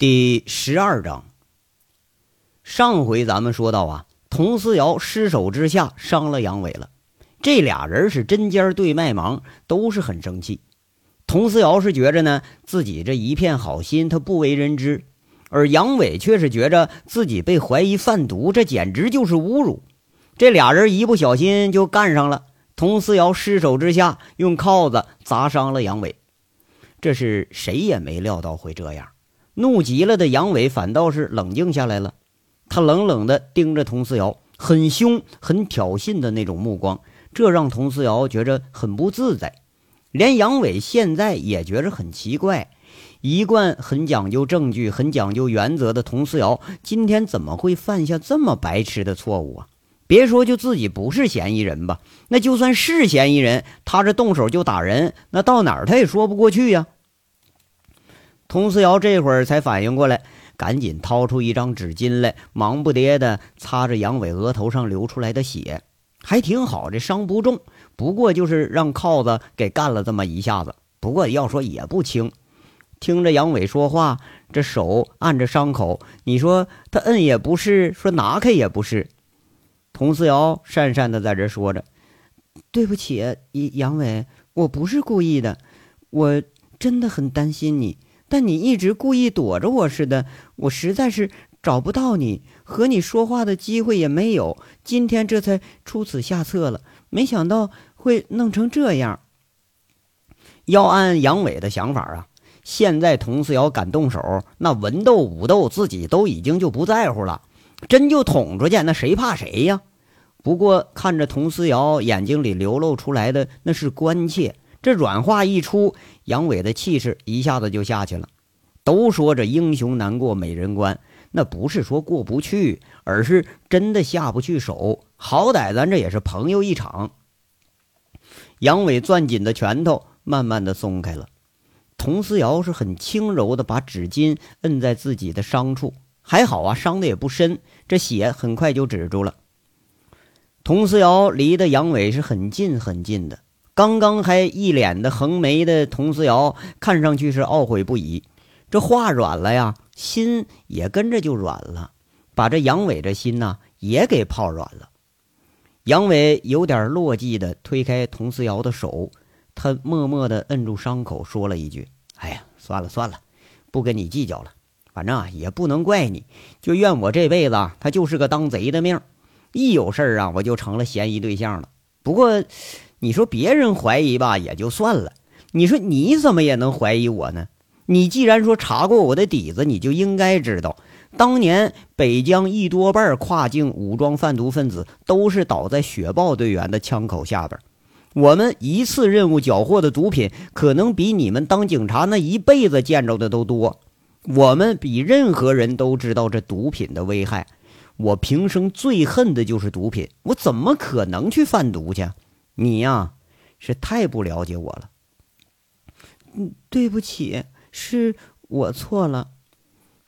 第十二章。上回咱们说到啊，佟思瑶失手之下伤了杨伟了，这俩人是针尖对麦芒，都是很生气。佟思瑶是觉着呢，自己这一片好心他不为人知，而杨伟却是觉着自己被怀疑贩毒，这简直就是侮辱。这俩人一不小心就干上了，佟思瑶失手之下用铐子砸伤了杨伟，这是谁也没料到会这样。怒极了的杨伟反倒是冷静下来了，他冷冷地盯着佟思瑶，很凶、很挑衅的那种目光，这让佟思瑶觉着很不自在。连杨伟现在也觉着很奇怪，一贯很讲究证据、很讲究原则的佟思瑶，今天怎么会犯下这么白痴的错误啊？别说就自己不是嫌疑人吧，那就算是嫌疑人，他这动手就打人，那到哪儿他也说不过去呀。佟思瑶这会儿才反应过来，赶紧掏出一张纸巾来，忙不迭地擦着杨伟额头上流出来的血，还挺好，这伤不重，不过就是让铐子给干了这么一下子。不过要说也不轻，听着杨伟说话，这手按着伤口，你说他摁也不是，说拿开也不是。佟思瑶讪讪的在这说着：“对不起，杨伟，我不是故意的，我真的很担心你。”但你一直故意躲着我似的，我实在是找不到你，和你说话的机会也没有。今天这才出此下策了，没想到会弄成这样。要按杨伟的想法啊，现在佟思瑶敢动手，那文斗武斗自己都已经就不在乎了，真就捅出去，那谁怕谁呀？不过看着佟思瑶眼睛里流露出来的那是关切。这软话一出，杨伟的气势一下子就下去了。都说这英雄难过美人关，那不是说过不去，而是真的下不去手。好歹咱这也是朋友一场。杨伟攥紧的拳头慢慢的松开了。佟思瑶是很轻柔的把纸巾摁在自己的伤处，还好啊，伤的也不深，这血很快就止住了。佟思瑶离得杨伟是很近很近的。刚刚还一脸的横眉的佟思瑶，看上去是懊悔不已。这话软了呀，心也跟着就软了，把这杨伟这心呐也给泡软了。杨伟有点落寂的推开佟思瑶的手，他默默的摁住伤口，说了一句：“哎呀，算了算了，不跟你计较了。反正啊也不能怪你，就怨我这辈子他就是个当贼的命，一有事儿啊我就成了嫌疑对象了。不过……”你说别人怀疑吧，也就算了。你说你怎么也能怀疑我呢？你既然说查过我的底子，你就应该知道，当年北疆一多半跨境武装贩毒分子都是倒在雪豹队员的枪口下边。我们一次任务缴获的毒品，可能比你们当警察那一辈子见着的都多。我们比任何人都知道这毒品的危害。我平生最恨的就是毒品，我怎么可能去贩毒去？你呀，是太不了解我了。嗯，对不起，是我错了。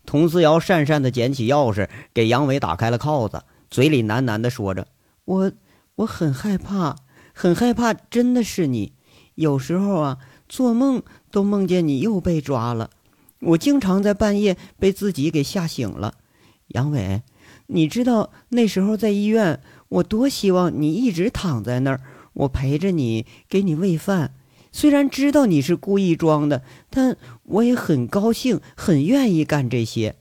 佟思瑶讪讪的捡起钥匙，给杨伟打开了铐子，嘴里喃喃的说着：“我我很害怕，很害怕，真的是你。有时候啊，做梦都梦见你又被抓了。我经常在半夜被自己给吓醒了。杨伟，你知道那时候在医院，我多希望你一直躺在那儿。”我陪着你，给你喂饭。虽然知道你是故意装的，但我也很高兴，很愿意干这些。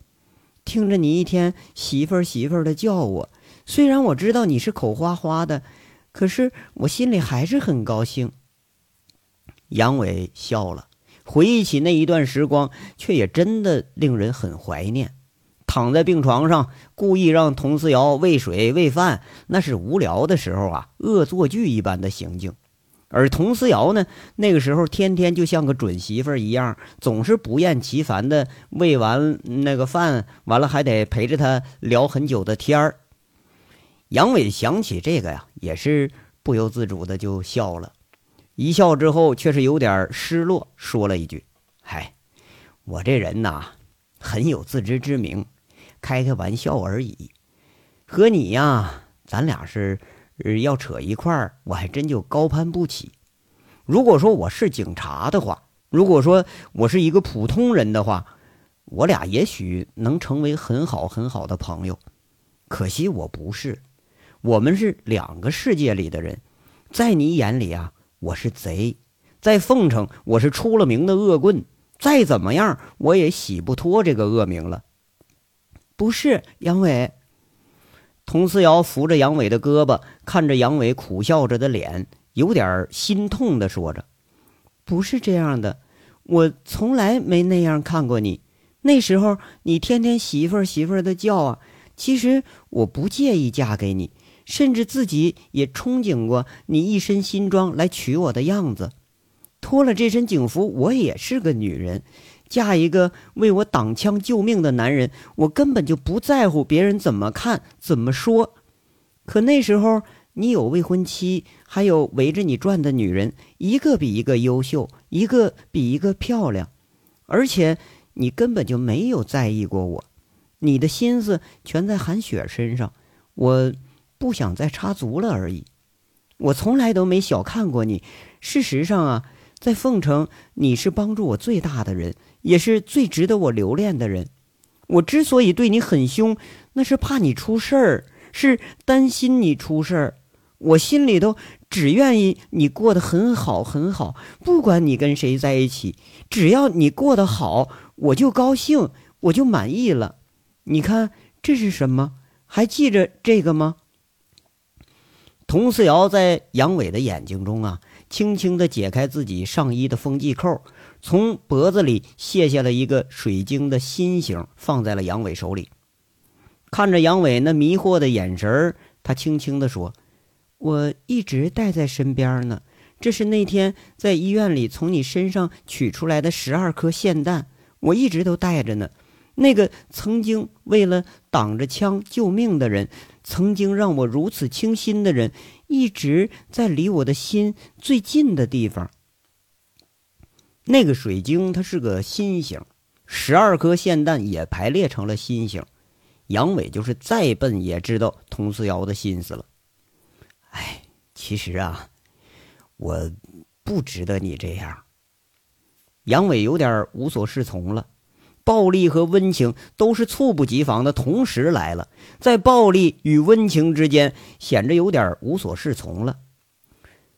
听着你一天媳妇儿媳妇儿的叫我，虽然我知道你是口花花的，可是我心里还是很高兴。杨伟笑了，回忆起那一段时光，却也真的令人很怀念。躺在病床上，故意让佟思瑶喂水喂饭，那是无聊的时候啊，恶作剧一般的行径。而佟思瑶呢，那个时候天天就像个准媳妇一样，总是不厌其烦的喂完那个饭，完了还得陪着他聊很久的天儿。杨伟想起这个呀，也是不由自主的就笑了，一笑之后却是有点失落，说了一句：“嗨，我这人呐，很有自知之明。”开开玩笑而已，和你呀，咱俩是要扯一块儿，我还真就高攀不起。如果说我是警察的话，如果说我是一个普通人的话，我俩也许能成为很好很好的朋友。可惜我不是，我们是两个世界里的人。在你眼里啊，我是贼；在凤城，我是出了名的恶棍。再怎么样，我也洗不脱这个恶名了。不是杨伟。佟思瑶扶着杨伟的胳膊，看着杨伟苦笑着的脸，有点心痛的说着：“不是这样的，我从来没那样看过你。那时候你天天媳妇儿媳妇儿的叫啊，其实我不介意嫁给你，甚至自己也憧憬过你一身新装来娶我的样子。脱了这身警服，我也是个女人。”嫁一个为我挡枪救命的男人，我根本就不在乎别人怎么看、怎么说。可那时候你有未婚妻，还有围着你转的女人，一个比一个优秀，一个比一个漂亮，而且你根本就没有在意过我，你的心思全在韩雪身上。我不想再插足了而已。我从来都没小看过你。事实上啊，在凤城，你是帮助我最大的人。也是最值得我留恋的人。我之所以对你很凶，那是怕你出事儿，是担心你出事儿。我心里头只愿意你过得很好很好，不管你跟谁在一起，只要你过得好，我就高兴，我就满意了。你看这是什么？还记着这个吗？佟思瑶在杨伟的眼睛中啊，轻轻地解开自己上衣的风系扣。从脖子里卸下了一个水晶的心形，放在了杨伟手里。看着杨伟那迷惑的眼神他轻轻地说：“我一直带在身边呢。这是那天在医院里从你身上取出来的十二颗霰弹，我一直都带着呢。那个曾经为了挡着枪救命的人，曾经让我如此倾心的人，一直在离我的心最近的地方。”那个水晶，它是个心形，十二颗霰弹也排列成了心形。杨伟就是再笨也知道佟思瑶的心思了。哎，其实啊，我不值得你这样。杨伟有点无所适从了。暴力和温情都是猝不及防的同时来了，在暴力与温情之间，显着有点无所适从了。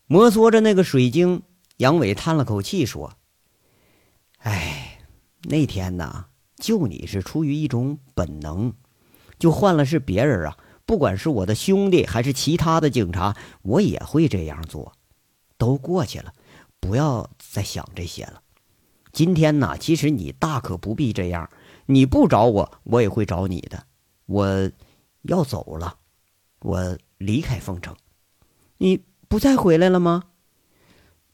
摩挲着那个水晶，杨伟叹了口气说。哎，那天呐，救你是出于一种本能，就换了是别人啊，不管是我的兄弟还是其他的警察，我也会这样做。都过去了，不要再想这些了。今天呢，其实你大可不必这样，你不找我，我也会找你的。我要走了，我离开凤城，你不再回来了吗？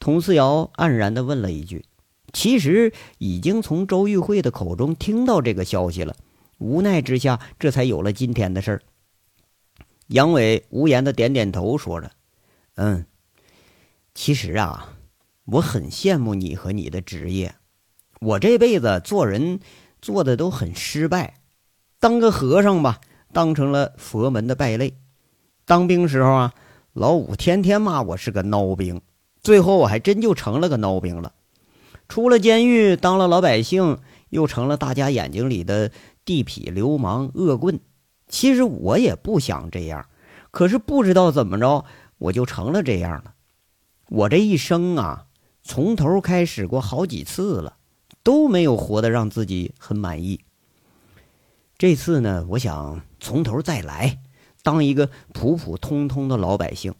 佟思瑶黯然的问了一句。其实已经从周玉慧的口中听到这个消息了，无奈之下，这才有了今天的事儿。杨伟无言的点点头，说着：“嗯，其实啊，我很羡慕你和你的职业。我这辈子做人做的都很失败，当个和尚吧，当成了佛门的败类；当兵时候啊，老五天天骂我是个孬兵，最后我还真就成了个孬兵了。”出了监狱，当了老百姓，又成了大家眼睛里的地痞流氓恶棍。其实我也不想这样，可是不知道怎么着，我就成了这样了。我这一生啊，从头开始过好几次了，都没有活得让自己很满意。这次呢，我想从头再来，当一个普普通通的老百姓。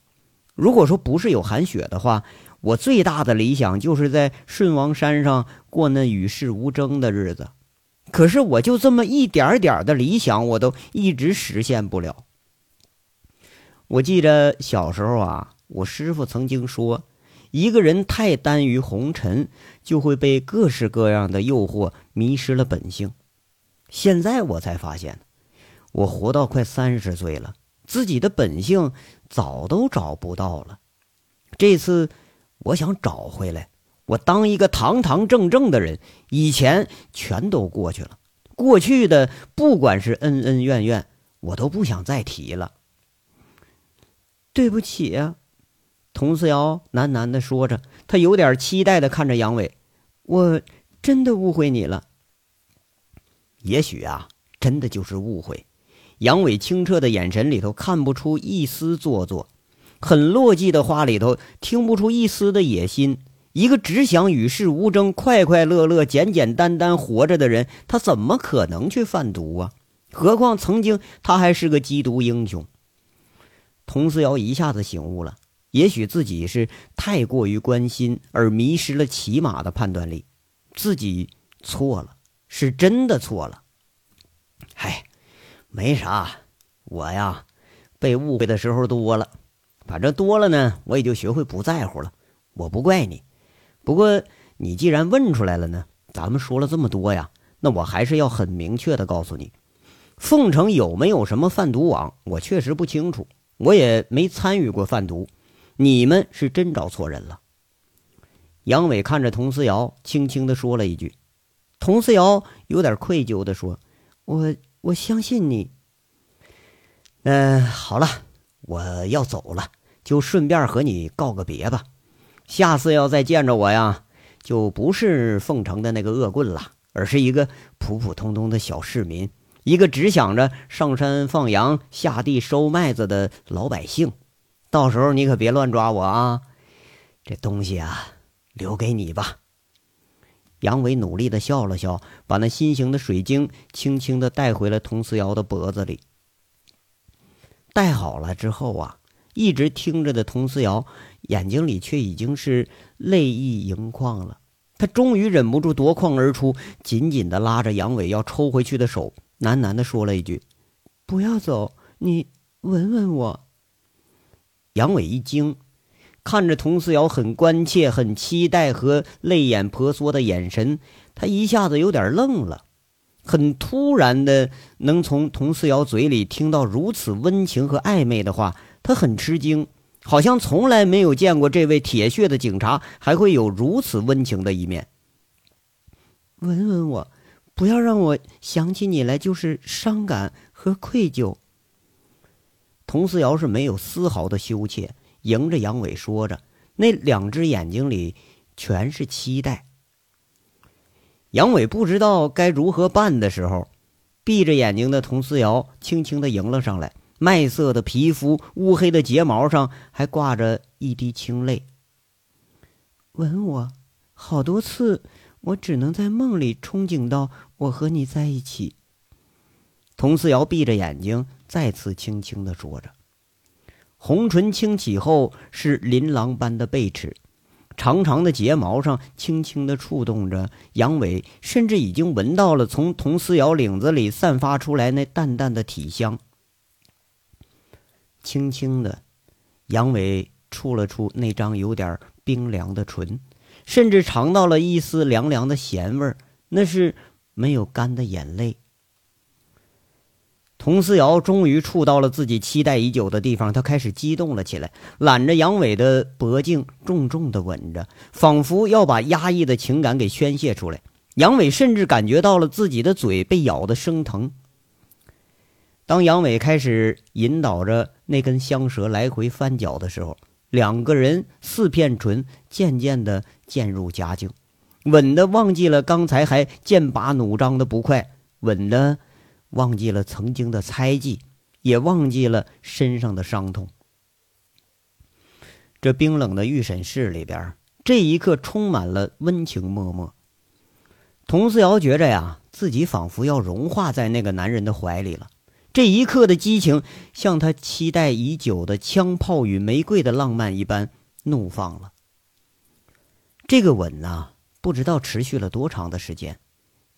如果说不是有韩雪的话。我最大的理想就是在顺王山上过那与世无争的日子，可是我就这么一点点的理想，我都一直实现不了。我记着小时候啊，我师傅曾经说，一个人太耽于红尘，就会被各式各样的诱惑迷失了本性。现在我才发现，我活到快三十岁了，自己的本性早都找不到了。这次。我想找回来，我当一个堂堂正正的人。以前全都过去了，过去的不管是恩恩怨怨，我都不想再提了。对不起啊，佟思瑶喃喃的说着，他有点期待的看着杨伟。我真的误会你了。也许啊，真的就是误会。杨伟清澈的眼神里头看不出一丝做作，很落寂的话里头听不出一丝的野心。一个只想与世无争、快快乐乐、简简单单活着的人，他怎么可能去贩毒啊？何况曾经他还是个缉毒英雄。佟思瑶一下子醒悟了，也许自己是太过于关心而迷失了骑马的判断力，自己错了，是真的错了。嗨。没啥，我呀，被误会的时候多了，反正多了呢，我也就学会不在乎了。我不怪你，不过你既然问出来了呢，咱们说了这么多呀，那我还是要很明确的告诉你，凤城有没有什么贩毒网，我确实不清楚，我也没参与过贩毒。你们是真找错人了。杨伟看着佟思瑶，轻轻的说了一句。佟思瑶有点愧疚的说：“我。”我相信你。嗯，好了，我要走了，就顺便和你告个别吧。下次要再见着我呀，就不是凤城的那个恶棍了，而是一个普普通通的小市民，一个只想着上山放羊、下地收麦子的老百姓。到时候你可别乱抓我啊！这东西啊，留给你吧。杨伟努力的笑了笑，把那心形的水晶轻轻的带回了佟思瑶的脖子里。戴好了之后啊，一直听着的佟思瑶眼睛里却已经是泪意盈眶了。他终于忍不住夺眶而出，紧紧的拉着杨伟要抽回去的手，喃喃的说了一句：“不要走，你吻吻我。”杨伟一惊。看着佟思瑶很关切、很期待和泪眼婆娑的眼神，他一下子有点愣了。很突然的，能从佟思瑶嘴里听到如此温情和暧昧的话，他很吃惊，好像从来没有见过这位铁血的警察还会有如此温情的一面。吻吻我，不要让我想起你来就是伤感和愧疚。佟思瑶是没有丝毫的羞怯。迎着杨伟说着，那两只眼睛里全是期待。杨伟不知道该如何办的时候，闭着眼睛的佟思瑶轻轻的迎了上来，麦色的皮肤，乌黑的睫毛上还挂着一滴清泪。吻我，好多次，我只能在梦里憧憬到我和你在一起。佟思瑶闭着眼睛，再次轻轻的说着。红唇轻启后是琳琅般的贝齿，长长的睫毛上轻轻的触动着。杨伟甚至已经闻到了从佟思瑶领子里散发出来那淡淡的体香。轻轻的，杨伟触了触那张有点冰凉的唇，甚至尝到了一丝凉凉的咸味儿那是没有干的眼泪。佟思瑶终于触到了自己期待已久的地方，她开始激动了起来，揽着杨伟的脖颈，重重的吻着，仿佛要把压抑的情感给宣泄出来。杨伟甚至感觉到了自己的嘴被咬得生疼。当杨伟开始引导着那根香蛇来回翻搅的时候，两个人四片唇渐渐的渐入佳境，吻的忘记了刚才还剑拔弩张的不快，吻的。忘记了曾经的猜忌，也忘记了身上的伤痛。这冰冷的预审室里边，这一刻充满了温情脉脉。佟思瑶觉着呀，自己仿佛要融化在那个男人的怀里了。这一刻的激情，像他期待已久的枪炮与玫瑰的浪漫一般怒放了。这个吻呐，不知道持续了多长的时间。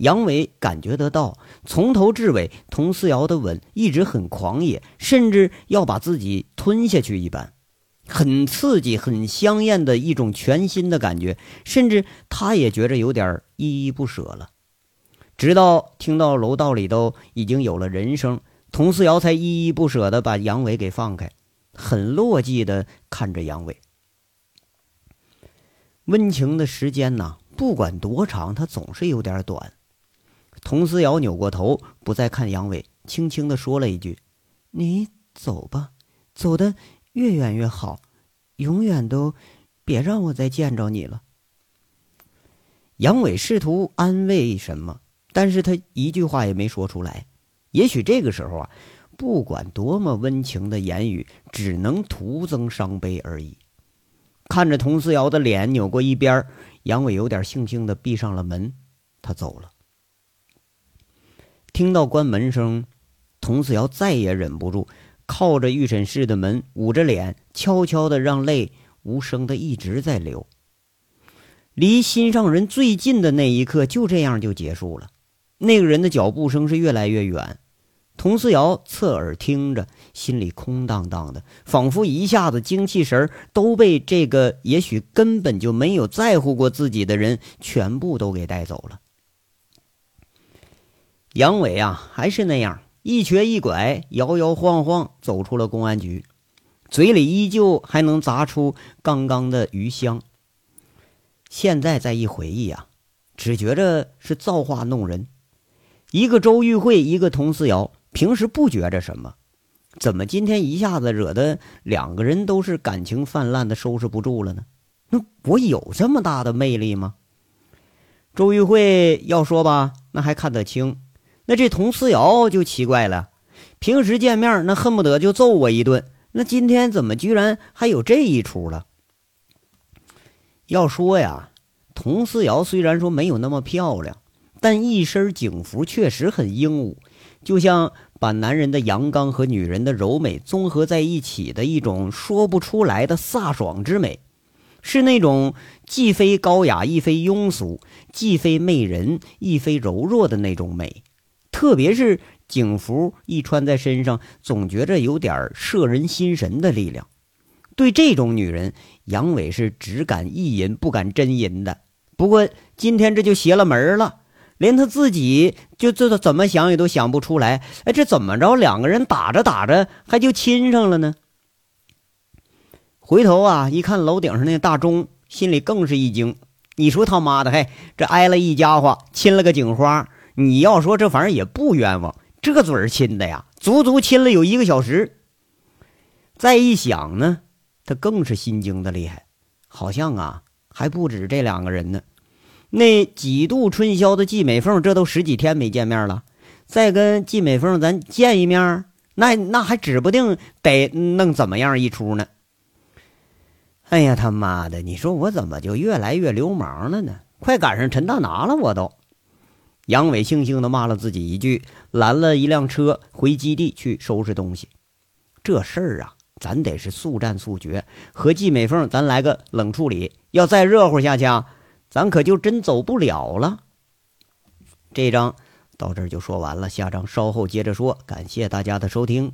杨伟感觉得到，从头至尾，佟思瑶的吻一直很狂野，甚至要把自己吞下去一般，很刺激、很香艳的一种全新的感觉，甚至他也觉着有点依依不舍了。直到听到楼道里头已经有了人声，佟思瑶才依依不舍地把杨伟给放开，很落寂地看着杨伟。温情的时间呐，不管多长，它总是有点短。佟思瑶扭过头，不再看杨伟，轻轻地说了一句：“你走吧，走得越远越好，永远都别让我再见着你了。”杨伟试图安慰什么，但是他一句话也没说出来。也许这个时候啊，不管多么温情的言语，只能徒增伤悲而已。看着佟思瑶的脸扭过一边，杨伟有点悻悻的闭上了门，他走了。听到关门声，佟思瑶再也忍不住，靠着预审室的门，捂着脸，悄悄的让泪无声的一直在流。离心上人最近的那一刻，就这样就结束了。那个人的脚步声是越来越远，佟思瑶侧耳听着，心里空荡荡的，仿佛一下子精气神都被这个也许根本就没有在乎过自己的人全部都给带走了。杨伟啊，还是那样一瘸一拐，摇摇晃晃走出了公安局，嘴里依旧还能砸出刚刚的余香。现在再一回忆啊，只觉着是造化弄人。一个周玉慧，一个佟思瑶，平时不觉着什么，怎么今天一下子惹得两个人都是感情泛滥的收拾不住了呢？那我有这么大的魅力吗？周玉慧要说吧，那还看得清；那这佟思瑶就奇怪了，平时见面那恨不得就揍我一顿，那今天怎么居然还有这一出了？要说呀，佟思瑶虽然说没有那么漂亮。但一身警服确实很英武，就像把男人的阳刚和女人的柔美综合在一起的一种说不出来的飒爽之美，是那种既非高雅亦非庸俗，既非媚人亦非柔弱的那种美。特别是警服一穿在身上，总觉着有点摄人心神的力量。对这种女人，杨伟是只敢意淫不敢真淫的。不过今天这就邪了门了。连他自己就这怎么想也都想不出来，哎，这怎么着？两个人打着打着还就亲上了呢？回头啊，一看楼顶上那大钟，心里更是一惊。你说他妈的，嘿，这挨了一家伙，亲了个警花。你要说这玩意儿也不冤枉，这嘴儿亲的呀，足足亲了有一个小时。再一想呢，他更是心惊的厉害，好像啊还不止这两个人呢。那几度春宵的季美凤，这都十几天没见面了，再跟季美凤咱见一面，那那还指不定得弄怎么样一出呢。哎呀他妈的！你说我怎么就越来越流氓了呢？快赶上陈大拿了，我都。杨伟悻悻地骂了自己一句，拦了一辆车回基地去收拾东西。这事儿啊，咱得是速战速决，和季美凤咱来个冷处理。要再热乎下去啊！咱可就真走不了了。这章到这儿就说完了，下章稍后接着说。感谢大家的收听。